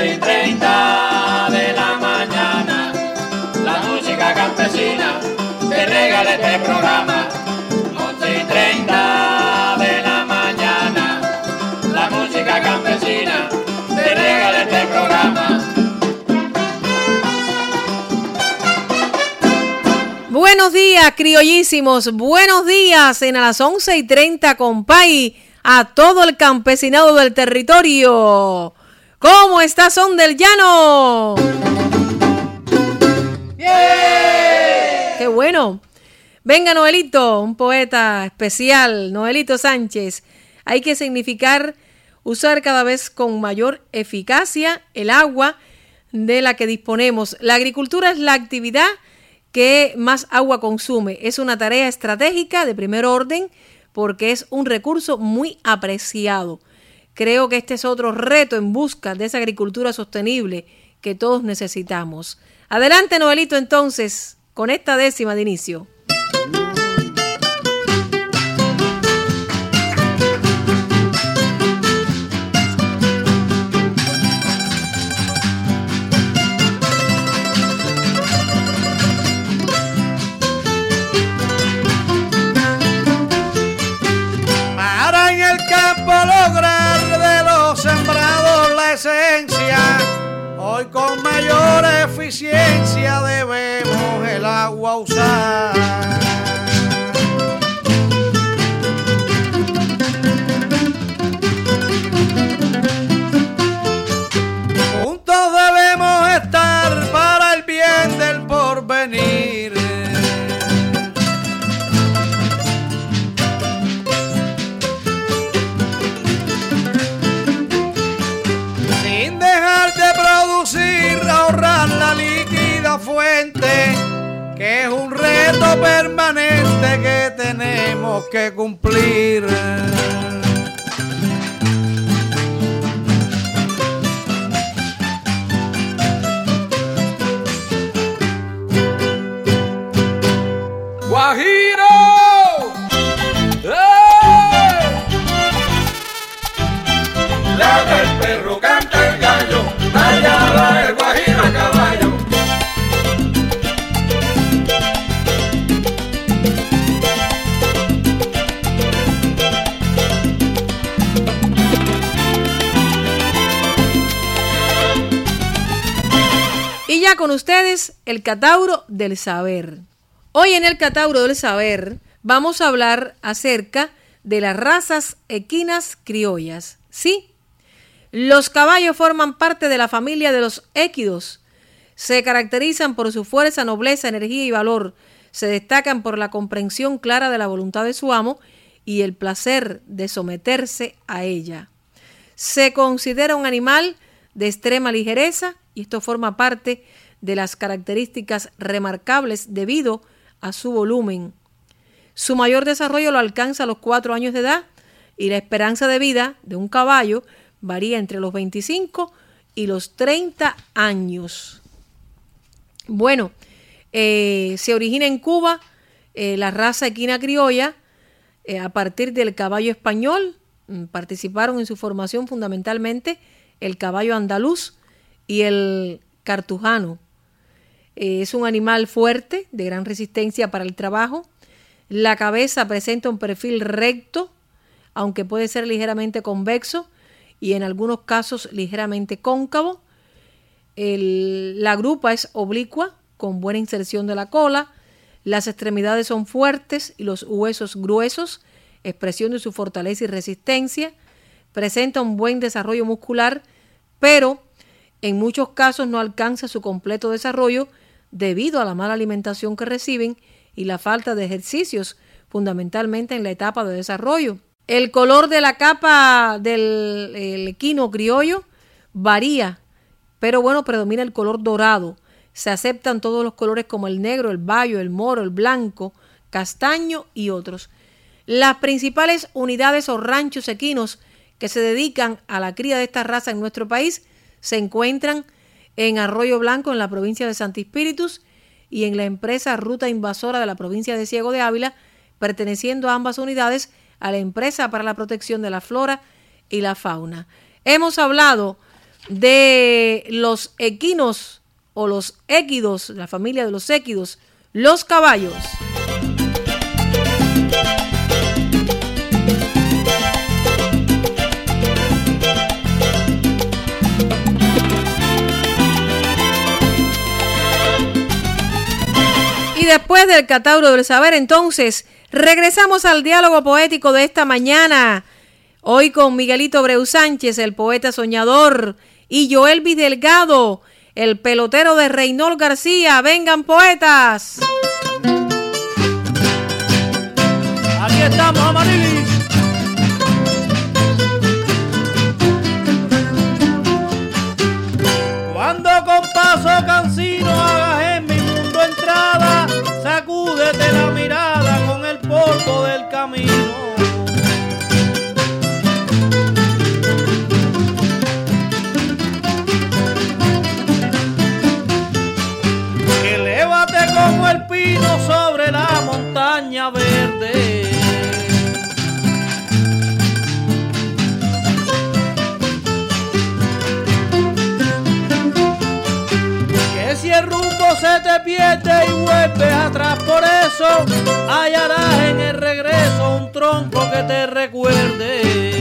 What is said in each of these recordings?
12 y 30 de la mañana. La música campesina te regala este programa. 11 y 30 de la mañana. La música campesina te regala este programa. Buenos días, criollísimos. Buenos días en las 11 y 30 compay a todo el campesinado del territorio. ¿Cómo está Son del Llano? ¡Qué bueno! Venga, Noelito, un poeta especial, Noelito Sánchez. Hay que significar usar cada vez con mayor eficacia el agua de la que disponemos. La agricultura es la actividad que más agua consume. Es una tarea estratégica de primer orden porque es un recurso muy apreciado. Creo que este es otro reto en busca de esa agricultura sostenible que todos necesitamos. Adelante, Noelito, entonces, con esta décima de inicio. Mayor eficiencia debemos el agua usar. Con ustedes, el Catauro del Saber. Hoy en el Catauro del Saber vamos a hablar acerca de las razas equinas criollas. Sí, los caballos forman parte de la familia de los équidos. Se caracterizan por su fuerza, nobleza, energía y valor. Se destacan por la comprensión clara de la voluntad de su amo y el placer de someterse a ella. Se considera un animal de extrema ligereza y esto forma parte de las características remarcables debido a su volumen. Su mayor desarrollo lo alcanza a los cuatro años de edad y la esperanza de vida de un caballo varía entre los 25 y los 30 años. Bueno, eh, se origina en Cuba eh, la raza equina criolla eh, a partir del caballo español. Mm, participaron en su formación fundamentalmente el caballo andaluz y el cartujano. Es un animal fuerte, de gran resistencia para el trabajo. La cabeza presenta un perfil recto, aunque puede ser ligeramente convexo y en algunos casos ligeramente cóncavo. la grupa es oblicua, con buena inserción de la cola. Las extremidades son fuertes y los huesos gruesos, expresión de su fortaleza y resistencia. Presenta un buen desarrollo muscular, pero en muchos casos no alcanza su completo desarrollo debido a la mala alimentación que reciben y la falta de ejercicios, fundamentalmente en la etapa de desarrollo. El color de la capa del equino criollo varía, pero bueno, predomina el color dorado. Se aceptan todos los colores como el negro, el bayo, el moro, el blanco, castaño y otros. Las principales unidades o ranchos equinos que se dedican a la cría de esta raza en nuestro país se encuentran en Arroyo Blanco, en la provincia de Santi Espíritus, y en la empresa Ruta Invasora de la provincia de Ciego de Ávila, perteneciendo a ambas unidades a la empresa para la protección de la flora y la fauna. Hemos hablado de los equinos o los équidos, la familia de los équidos, los caballos. Después del Catauro del Saber, entonces, regresamos al diálogo poético de esta mañana. Hoy con Miguelito Breu Sánchez, el poeta soñador, y Joel Delgado, el pelotero de Reynol García. Vengan poetas. Aquí estamos, Amarilis. Sacúdete la mirada se te pierde y vuelves atrás por eso, hallarás en el regreso un tronco que te recuerde.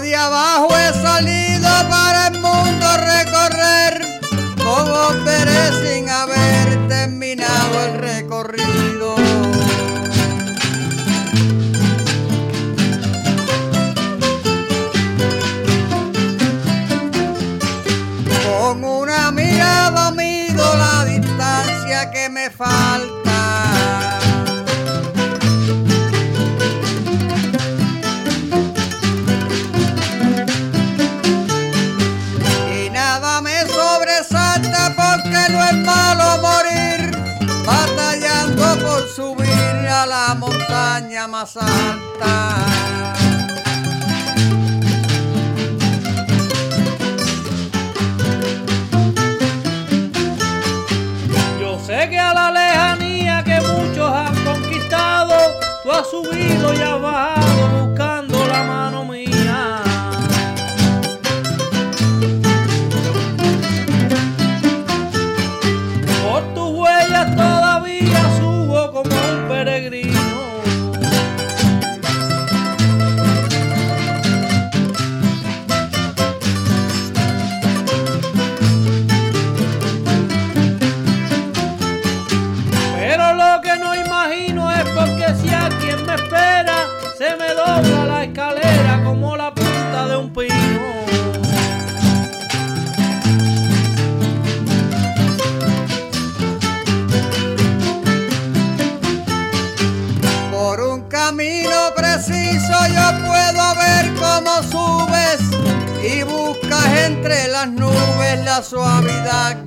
de abajo he salido para el mundo recorrer, como veré haber distancia que me falta que no es malo morir, batallando por subir a la montaña más alta. Subido y has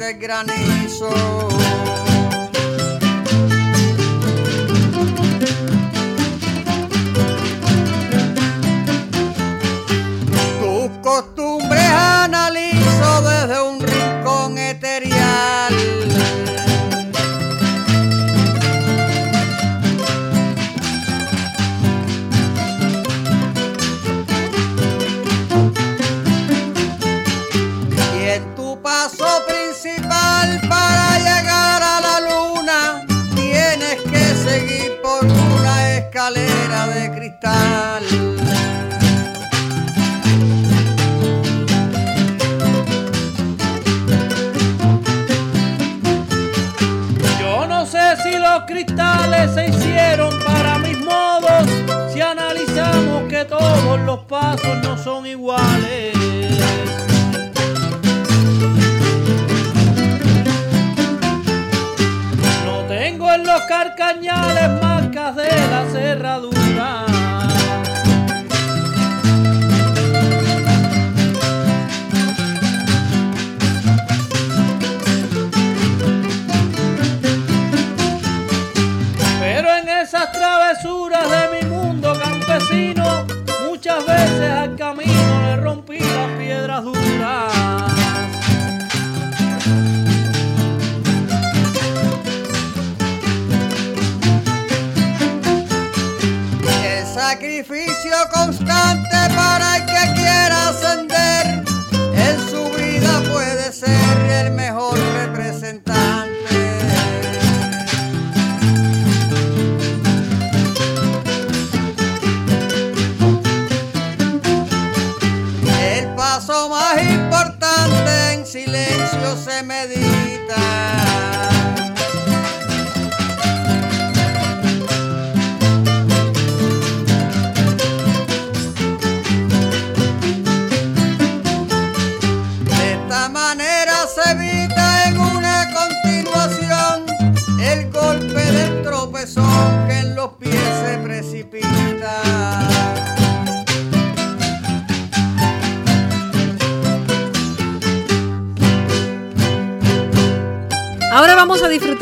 de granizo. Para llegar a la luna tienes que seguir por una escalera de cristal. Yo no sé si los cristales se hicieron para mis modos, si analizamos que todos los pasos no son iguales. cañales marcas de la cerradura. Pero en esas travesuras de mi mundo campesino, muchas veces al camino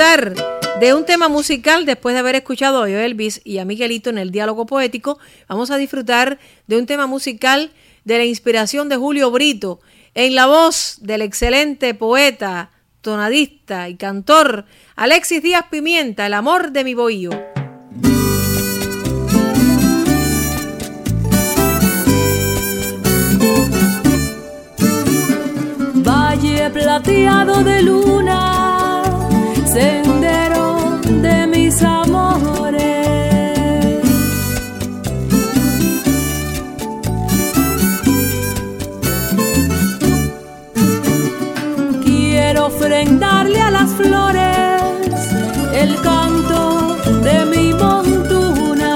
de un tema musical después de haber escuchado a Elvis y a Miguelito en el diálogo poético. Vamos a disfrutar de un tema musical de la inspiración de Julio Brito en la voz del excelente poeta, tonadista y cantor Alexis Díaz Pimienta, El amor de mi bohío. Valle plateado de luna, Quiero ofrendarle a las flores el canto de mi montuna.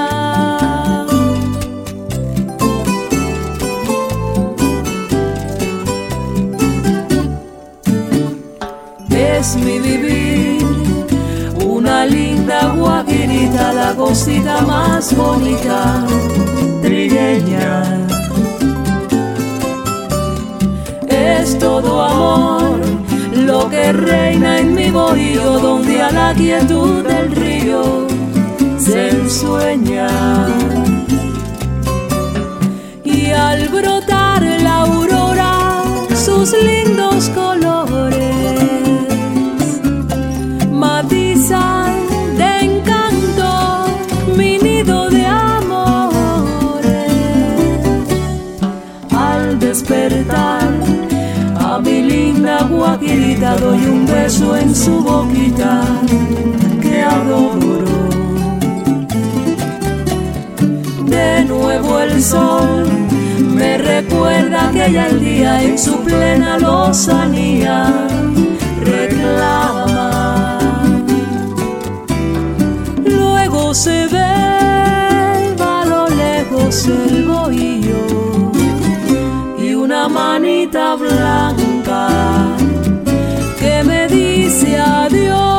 Es mi vivir una linda guajirita, la cosita más bonita, trigueña. Es todo amor lo que reina en mi bohío, donde a la quietud del río se ensueña. Y al brotar la aurora, sus lindos colores guajirita doy un beso en su boquita que adoro. De nuevo el sol me recuerda que ya el día en su plena lozanía reclama. Luego se ve a lo lejos el bohío y una manita blanca hacia Dios.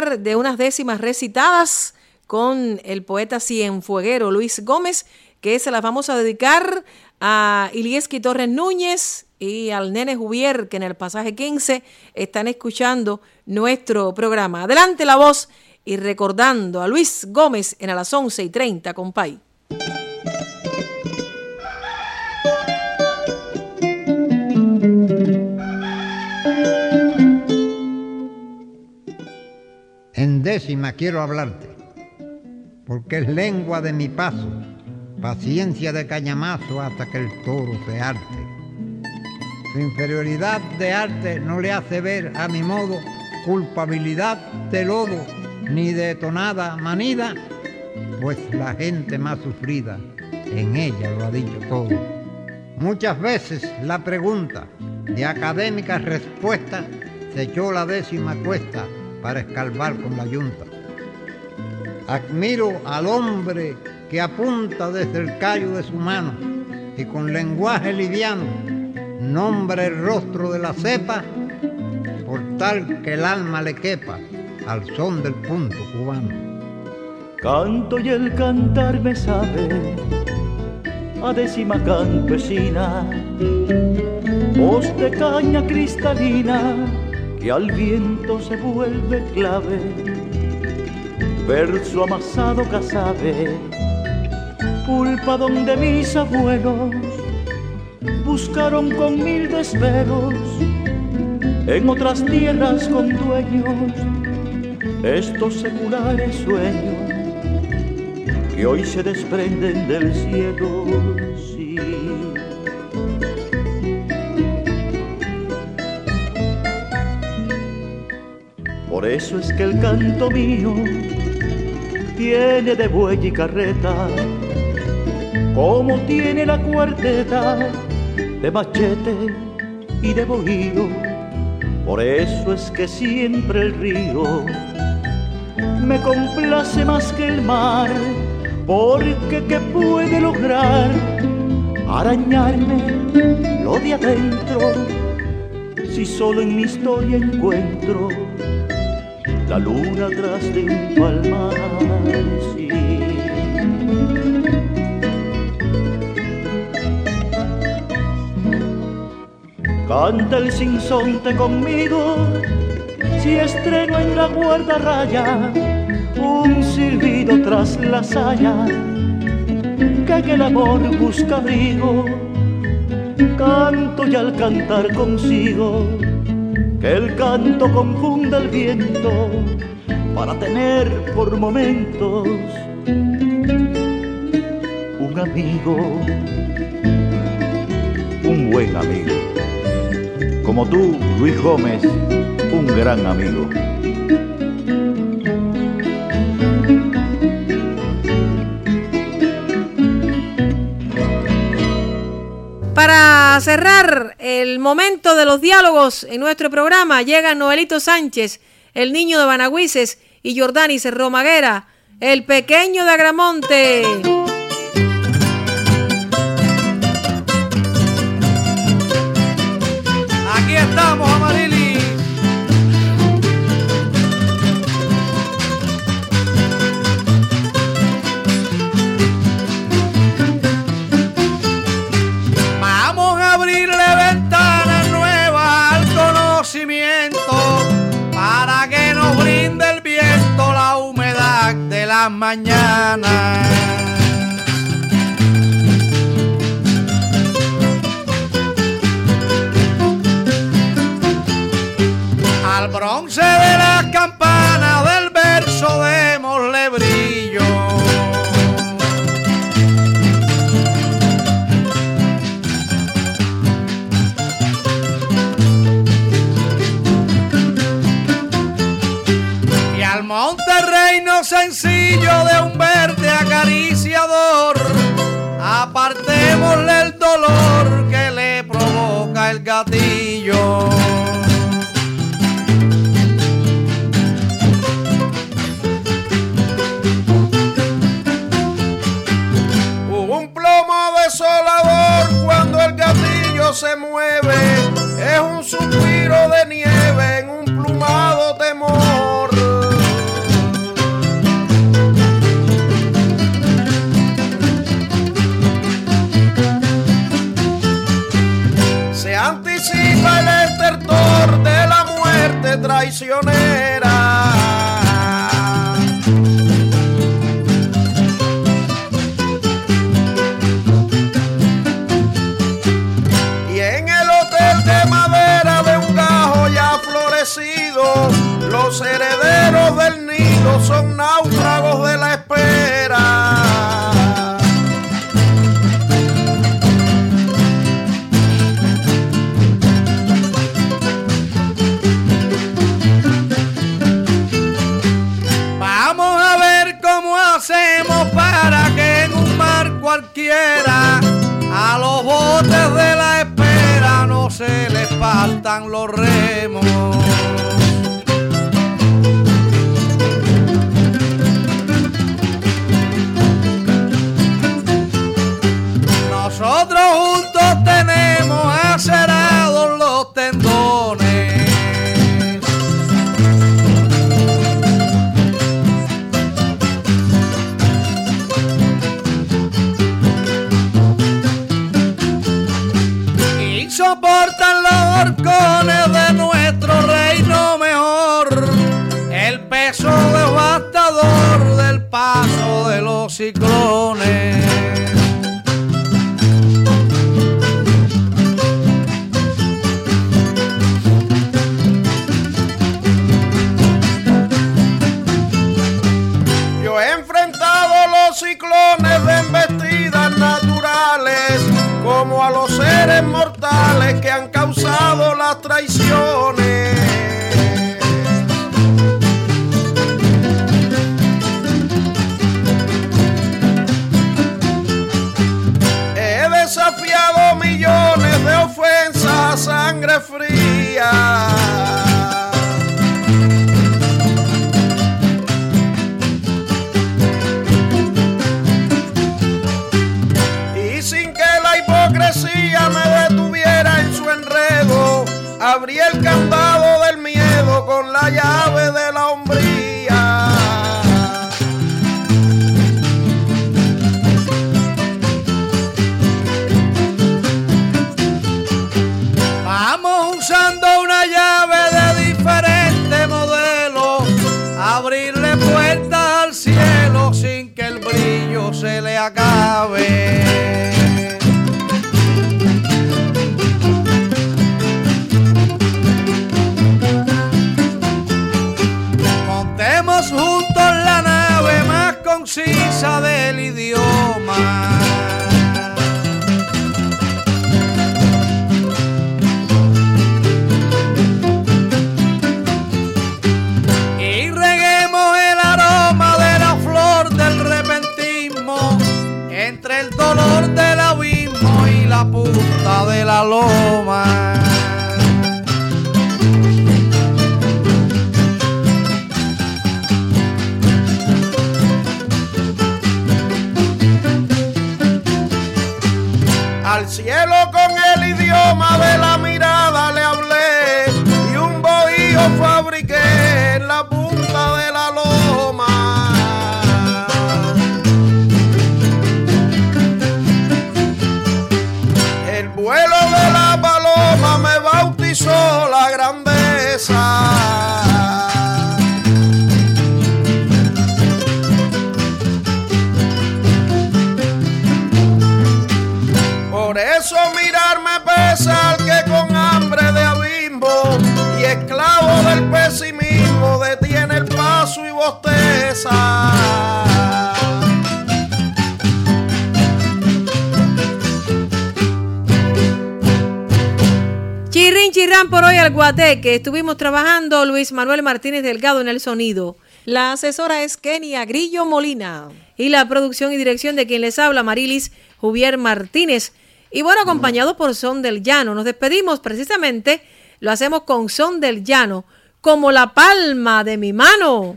De unas décimas recitadas con el poeta cienfueguero Luis Gómez, que se las vamos a dedicar a Ilieski Torres Núñez y al Nene Juvier, que en el pasaje 15 están escuchando nuestro programa. Adelante la voz y recordando a Luis Gómez en a las 11 y 30, compay. En décima quiero hablarte, porque es lengua de mi paso, paciencia de cañamazo hasta que el toro se arte. Su inferioridad de arte no le hace ver, a mi modo, culpabilidad de lodo, ni de tonada manida, pues la gente más sufrida en ella lo ha dicho todo. Muchas veces la pregunta de académica respuesta se echó la décima cuesta para escalvar con la yunta. Admiro al hombre que apunta desde el callo de su mano y con lenguaje liviano nombra el rostro de la cepa por tal que el alma le quepa al son del punto cubano. Canto y el cantar me sabe a décima campesina, voz de caña cristalina que al viento se vuelve clave, verso amasado casabe, pulpa donde mis abuelos buscaron con mil desvelos en otras tierras con dueños estos seculares sueños que hoy se desprenden del cielo. Eso es que el canto mío tiene de buey y carreta, como tiene la cuarteta de machete y de bohío. Por eso es que siempre el río me complace más que el mar, porque ¿qué puede lograr arañarme lo de adentro si solo en mi historia encuentro la luna atrás de un palmar? Canta el sinsonte conmigo si estreno en la guarda raya un silbido tras la saya que en el amor busca abrigo canto y al cantar consigo que el canto confunda el viento para tener por momentos un amigo un buen amigo. Como tú Luis Gómez un gran amigo Para cerrar el momento de los diálogos en nuestro programa, llegan Noelito Sánchez, el niño de Banagüises, y Jordani Cerro Maguera, el pequeño de Agramonte. De cantan los remos. los ciclones ven vestidas naturales, como a los seres mortales que han causado las traiciones. Al cielo con el idioma de la Ran por hoy al Guateque. Estuvimos trabajando Luis Manuel Martínez Delgado en el sonido. La asesora es Kenia Grillo Molina. Y la producción y dirección de quien les habla, Marilis Juvier Martínez. Y bueno, acompañado por Son del Llano. Nos despedimos precisamente, lo hacemos con Son del Llano, como la palma de mi mano.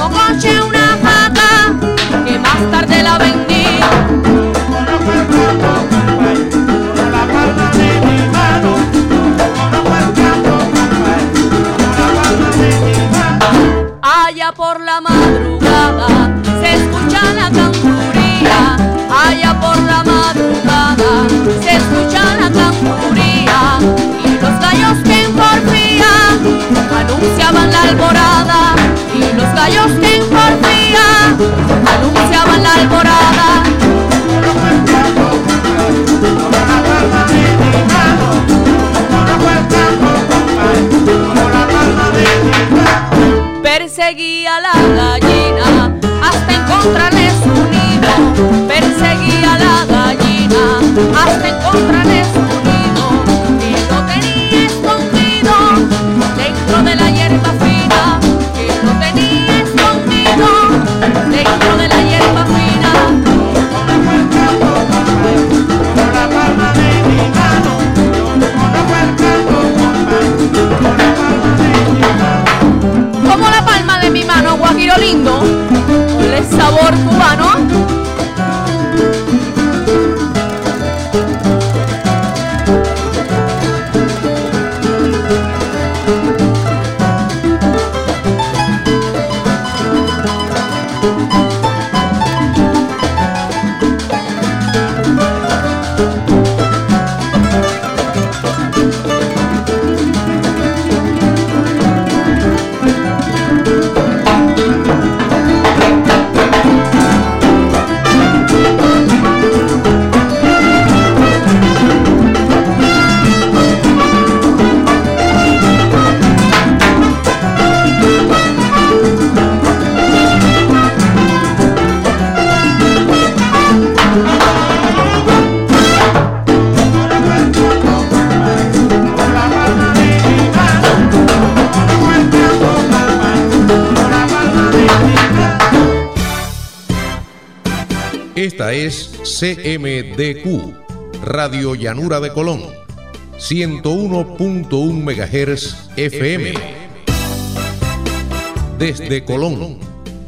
como coche una anunciaban la alborada. Perseguía la gallina hasta encontrarle su nido. Perseguía la gallina hasta encontrarle Es CMDQ, Radio Llanura de Colón, 101.1 MHz FM. Desde Colón,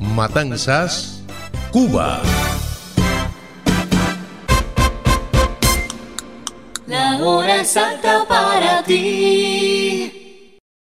Matanzas, Cuba. La hora es para ti.